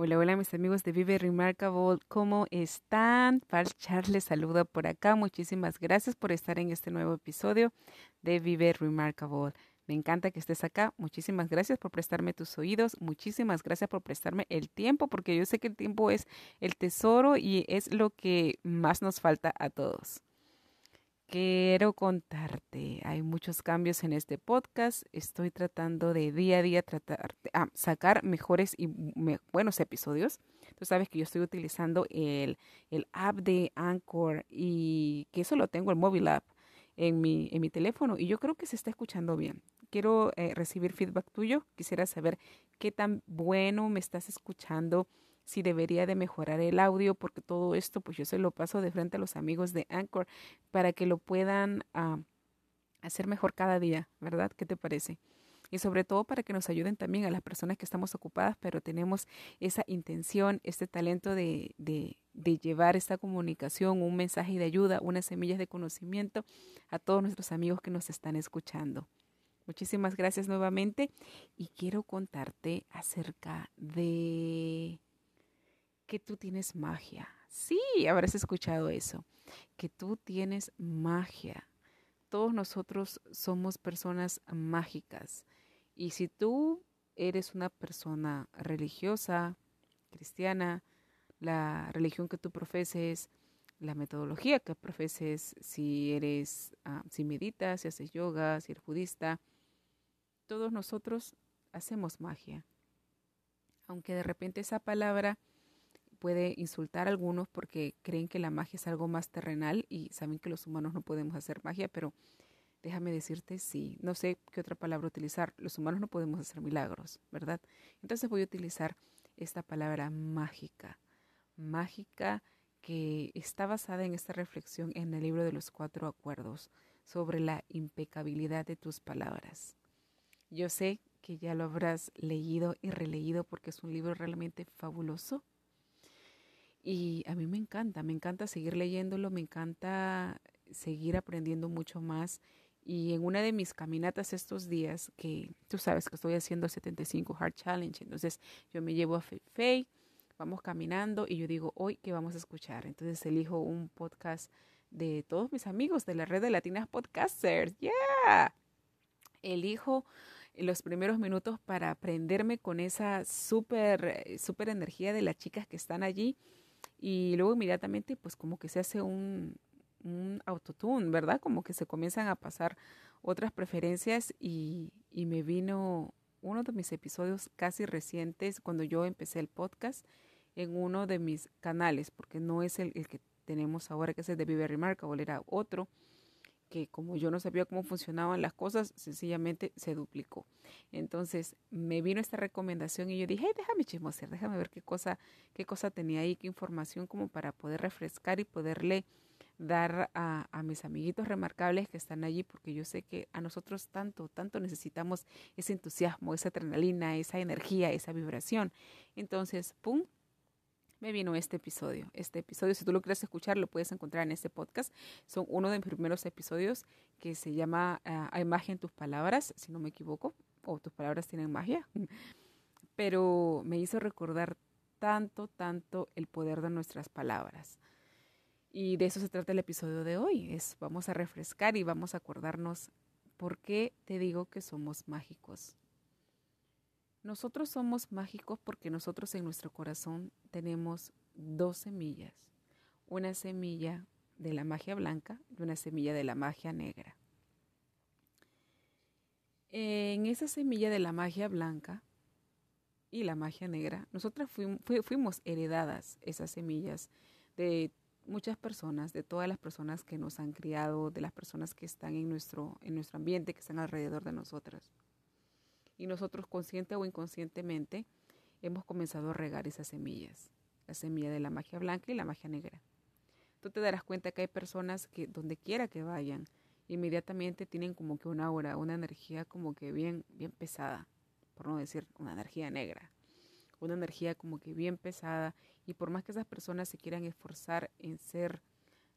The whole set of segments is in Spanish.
Hola, hola mis amigos de Vive Remarkable, ¿cómo están? Paz Charles saluda por acá. Muchísimas gracias por estar en este nuevo episodio de Vive Remarkable. Me encanta que estés acá. Muchísimas gracias por prestarme tus oídos. Muchísimas gracias por prestarme el tiempo, porque yo sé que el tiempo es el tesoro y es lo que más nos falta a todos. Quiero contarte, hay muchos cambios en este podcast. Estoy tratando de día a día tratar ah, sacar mejores y buenos episodios. Tú sabes que yo estoy utilizando el, el app de Anchor y que eso lo tengo, el móvil app, en mi, en mi teléfono y yo creo que se está escuchando bien. Quiero eh, recibir feedback tuyo. Quisiera saber qué tan bueno me estás escuchando si debería de mejorar el audio, porque todo esto pues yo se lo paso de frente a los amigos de Anchor para que lo puedan ah, hacer mejor cada día, ¿verdad? ¿Qué te parece? Y sobre todo para que nos ayuden también a las personas que estamos ocupadas, pero tenemos esa intención, este talento de, de, de llevar esta comunicación, un mensaje de ayuda, unas semillas de conocimiento a todos nuestros amigos que nos están escuchando. Muchísimas gracias nuevamente y quiero contarte acerca de que tú tienes magia. Sí, habrás escuchado eso, que tú tienes magia. Todos nosotros somos personas mágicas. Y si tú eres una persona religiosa, cristiana, la religión que tú profeses, la metodología que profeses, si eres, ah, si meditas, si haces yoga, si eres budista, todos nosotros hacemos magia. Aunque de repente esa palabra puede insultar a algunos porque creen que la magia es algo más terrenal y saben que los humanos no podemos hacer magia, pero déjame decirte, sí, no sé qué otra palabra utilizar. Los humanos no podemos hacer milagros, ¿verdad? Entonces voy a utilizar esta palabra mágica, mágica que está basada en esta reflexión en el libro de los cuatro acuerdos sobre la impecabilidad de tus palabras. Yo sé que ya lo habrás leído y releído porque es un libro realmente fabuloso y a mí me encanta, me encanta seguir leyéndolo, me encanta seguir aprendiendo mucho más. Y en una de mis caminatas estos días, que tú sabes que estoy haciendo el 75 Hard Challenge, entonces yo me llevo a Fei, vamos caminando y yo digo, hoy, ¿qué vamos a escuchar? Entonces elijo un podcast de todos mis amigos de la red de Latinas Podcasters. ¡Yeah! Elijo los primeros minutos para aprenderme con esa súper, súper energía de las chicas que están allí y luego inmediatamente pues como que se hace un, un autotune, ¿verdad? Como que se comienzan a pasar otras preferencias y, y me vino uno de mis episodios casi recientes cuando yo empecé el podcast en uno de mis canales, porque no es el, el que tenemos ahora, que es el de Vive Remarkable, era otro que como yo no sabía cómo funcionaban las cosas, sencillamente se duplicó. Entonces me vino esta recomendación y yo dije, déjame chismosear, déjame ver qué cosa, qué cosa tenía ahí, qué información como para poder refrescar y poderle dar a, a, mis amiguitos remarcables que están allí, porque yo sé que a nosotros tanto, tanto necesitamos ese entusiasmo, esa adrenalina, esa energía, esa vibración. Entonces, ¡pum! Me vino este episodio. Este episodio, si tú lo quieres escuchar, lo puedes encontrar en este podcast. Son uno de mis primeros episodios que se llama uh, Hay magia en tus palabras, si no me equivoco, o tus palabras tienen magia. Pero me hizo recordar tanto, tanto el poder de nuestras palabras. Y de eso se trata el episodio de hoy. Es vamos a refrescar y vamos a acordarnos por qué te digo que somos mágicos. Nosotros somos mágicos porque nosotros en nuestro corazón tenemos dos semillas. Una semilla de la magia blanca y una semilla de la magia negra. En esa semilla de la magia blanca y la magia negra, nosotras fuimos, heredadas esas semillas de muchas personas, de todas las personas que nos han criado, de las personas que están en nuestro, en nuestro ambiente, que están alrededor de nosotras y nosotros consciente o inconscientemente hemos comenzado a regar esas semillas, la semilla de la magia blanca y la magia negra. Tú te darás cuenta que hay personas que donde quiera que vayan, inmediatamente tienen como que una aura, una energía como que bien, bien pesada, por no decir una energía negra, una energía como que bien pesada y por más que esas personas se quieran esforzar en ser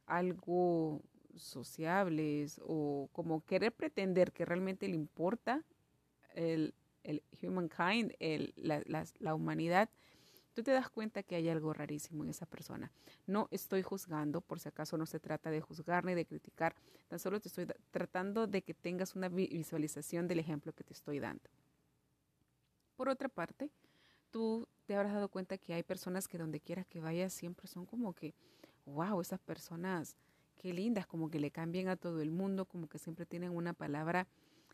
algo sociables o como querer pretender que realmente le importa el, el humankind, el, la, la, la, humanidad, tú te das cuenta que hay algo rarísimo en esa persona. No estoy juzgando, por si acaso no se trata de juzgar ni de criticar, tan solo te estoy tratando de que tengas una visualización del ejemplo que te estoy dando. Por otra parte, tú te habrás dado cuenta que hay personas que donde quiera que vayas siempre son como que, wow, esas personas, qué lindas, como que le cambian a todo el mundo, como que siempre tienen una palabra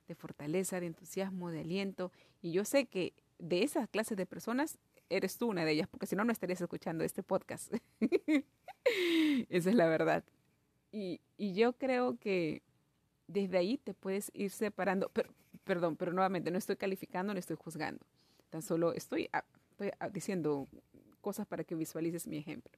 de fortaleza, de entusiasmo, de aliento. Y yo sé que de esas clases de personas eres tú una de ellas, porque si no, no estarías escuchando este podcast. Esa es la verdad. Y, y, yo creo que desde ahí te puedes ir separando. Pero, perdón, pero nuevamente no estoy calificando, no estoy juzgando. Tan solo estoy, estoy diciendo cosas para que visualices mi ejemplo.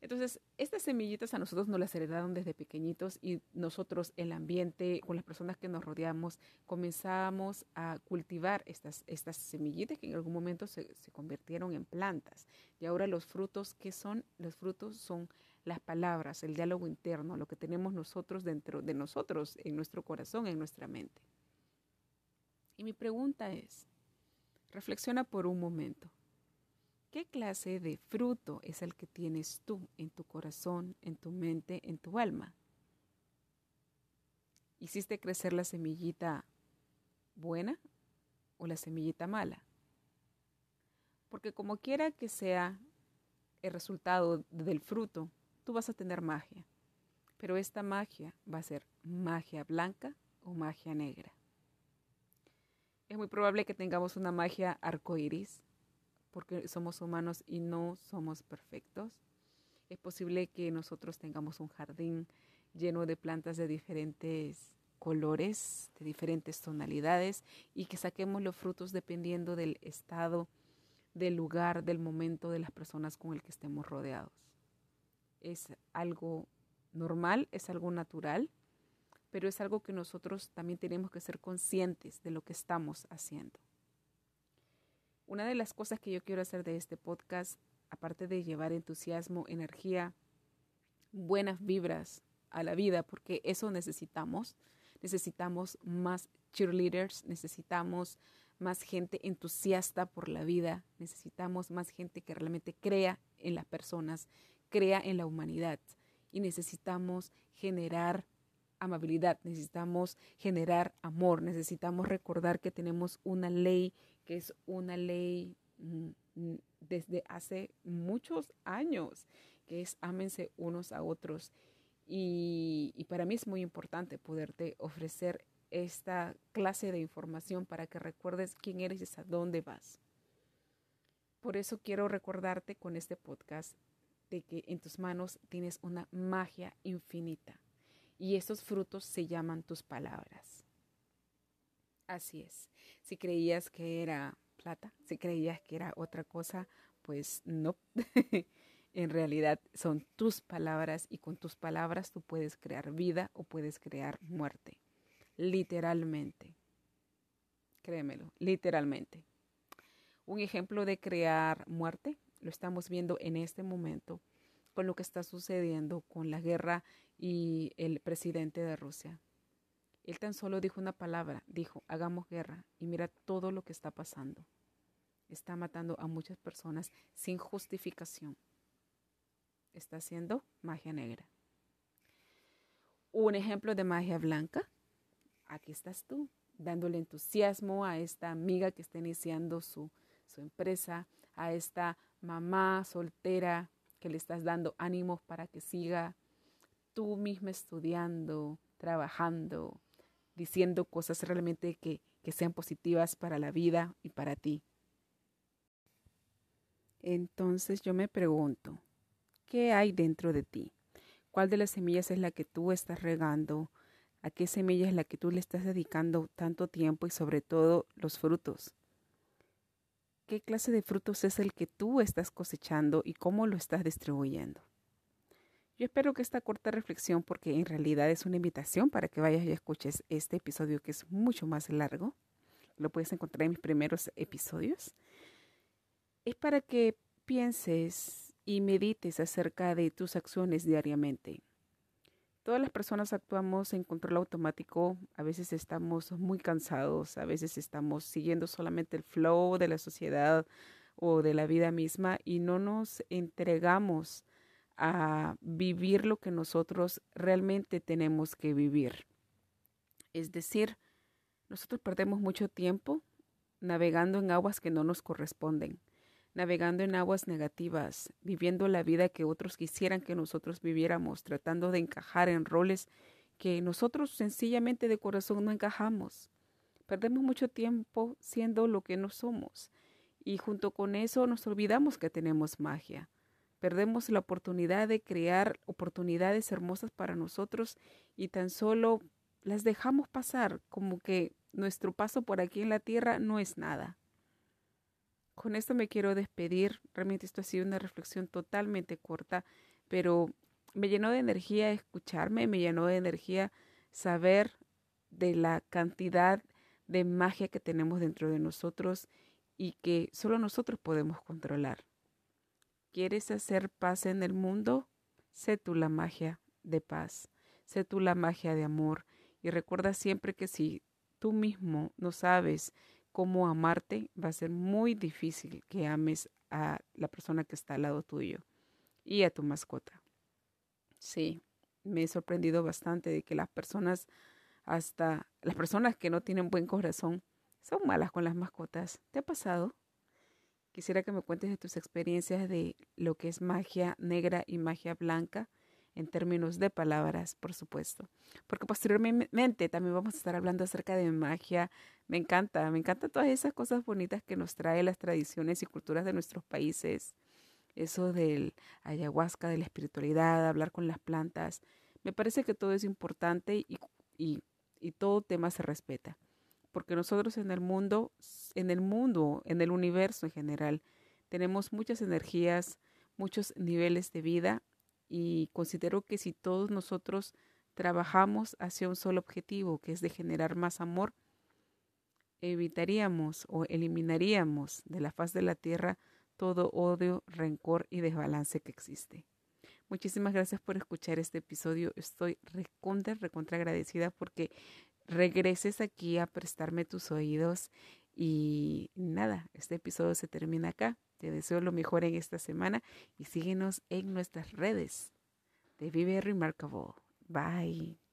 Entonces, estas semillitas a nosotros nos las heredaron desde pequeñitos y nosotros, el ambiente, con las personas que nos rodeamos, comenzamos a cultivar estas, estas semillitas que en algún momento se, se convirtieron en plantas. Y ahora los frutos, ¿qué son? Los frutos son las palabras, el diálogo interno, lo que tenemos nosotros dentro de nosotros, en nuestro corazón, en nuestra mente. Y mi pregunta es, reflexiona por un momento. ¿Qué clase de fruto es el que tienes tú en tu corazón, en tu mente, en tu alma? ¿Hiciste crecer la semillita buena o la semillita mala? Porque como quiera que sea el resultado del fruto, tú vas a tener magia. Pero esta magia va a ser magia blanca o magia negra. Es muy probable que tengamos una magia arcoíris porque somos humanos y no somos perfectos. Es posible que nosotros tengamos un jardín lleno de plantas de diferentes colores, de diferentes tonalidades y que saquemos los frutos dependiendo del estado, del lugar, del momento de las personas con el que estemos rodeados. Es algo normal, es algo natural, pero es algo que nosotros también tenemos que ser conscientes de lo que estamos haciendo. Una de las cosas que yo quiero hacer de este podcast, aparte de llevar entusiasmo, energía, buenas vibras a la vida, porque eso necesitamos, necesitamos más cheerleaders, necesitamos más gente entusiasta por la vida, necesitamos más gente que realmente crea en las personas, crea en la humanidad y necesitamos generar amabilidad, necesitamos generar amor, necesitamos recordar que tenemos una ley que es una ley mm, mm, desde hace muchos años, que es ámense unos a otros. Y, y para mí es muy importante poderte ofrecer esta clase de información para que recuerdes quién eres y a dónde vas. Por eso quiero recordarte con este podcast de que en tus manos tienes una magia infinita y esos frutos se llaman tus palabras. Así es. Si creías que era plata, si creías que era otra cosa, pues no. en realidad son tus palabras y con tus palabras tú puedes crear vida o puedes crear muerte. Literalmente. Créemelo, literalmente. Un ejemplo de crear muerte lo estamos viendo en este momento con lo que está sucediendo con la guerra y el presidente de Rusia. Él tan solo dijo una palabra, dijo, hagamos guerra y mira todo lo que está pasando. Está matando a muchas personas sin justificación. Está haciendo magia negra. Un ejemplo de magia blanca. Aquí estás tú, dándole entusiasmo a esta amiga que está iniciando su, su empresa, a esta mamá soltera que le estás dando ánimos para que siga tú misma estudiando, trabajando, diciendo cosas realmente que, que sean positivas para la vida y para ti. Entonces yo me pregunto, ¿qué hay dentro de ti? ¿Cuál de las semillas es la que tú estás regando? ¿A qué semilla es la que tú le estás dedicando tanto tiempo y sobre todo los frutos? qué clase de frutos es el que tú estás cosechando y cómo lo estás distribuyendo. Yo espero que esta corta reflexión, porque en realidad es una invitación para que vayas y escuches este episodio que es mucho más largo, lo puedes encontrar en mis primeros episodios, es para que pienses y medites acerca de tus acciones diariamente. Todas las personas actuamos en control automático, a veces estamos muy cansados, a veces estamos siguiendo solamente el flow de la sociedad o de la vida misma y no nos entregamos a vivir lo que nosotros realmente tenemos que vivir. Es decir, nosotros perdemos mucho tiempo navegando en aguas que no nos corresponden, navegando en aguas negativas, viviendo la vida que otros quisieran que nosotros viviéramos, tratando de encajar en roles que nosotros sencillamente de corazón no encajamos. Perdemos mucho tiempo siendo lo que no somos y junto con eso nos olvidamos que tenemos magia. Perdemos la oportunidad de crear oportunidades hermosas para nosotros y tan solo las dejamos pasar como que nuestro paso por aquí en la tierra no es nada. Con esto me quiero despedir. Realmente esto ha sido una reflexión totalmente corta, pero me llenó de energía escucharme, me llenó de energía saber de la cantidad de magia que tenemos dentro de nosotros y que solo nosotros podemos controlar. ¿Quieres hacer paz en el mundo? Sé tú la magia de paz, sé tú la magia de amor y recuerda siempre que si tú mismo no sabes cómo amarte, va a ser muy difícil que ames a la persona que está al lado tuyo y a tu mascota. Sí, me he sorprendido bastante de que las personas hasta las personas que no tienen buen corazón son malas con las mascotas. ¿Te ha pasado? Quisiera que me cuentes de tus experiencias de lo que es magia negra y magia blanca en términos de palabras, por supuesto. Porque posteriormente también vamos a estar hablando acerca de magia. Me encanta, me encantan todas esas cosas bonitas que nos trae las tradiciones y culturas de nuestros países. Eso del ayahuasca, de la espiritualidad, hablar con las plantas. Me parece que todo es importante y, y y todo tema se respeta. Porque nosotros en el mundo, en el mundo, en el universo en general, tenemos muchas energías, muchos niveles de vida y considero que si todos nosotros trabajamos hacia un solo objetivo, que es de generar más amor, evitaríamos o eliminaríamos de la faz de la tierra todo odio, rencor y desbalance que existe. Muchísimas gracias por escuchar este episodio. Estoy recontra, recontra agradecida porque regreses aquí a prestarme tus oídos. Y nada, este episodio se termina acá. Te deseo lo mejor en esta semana y síguenos en nuestras redes de Vive Remarkable. Bye.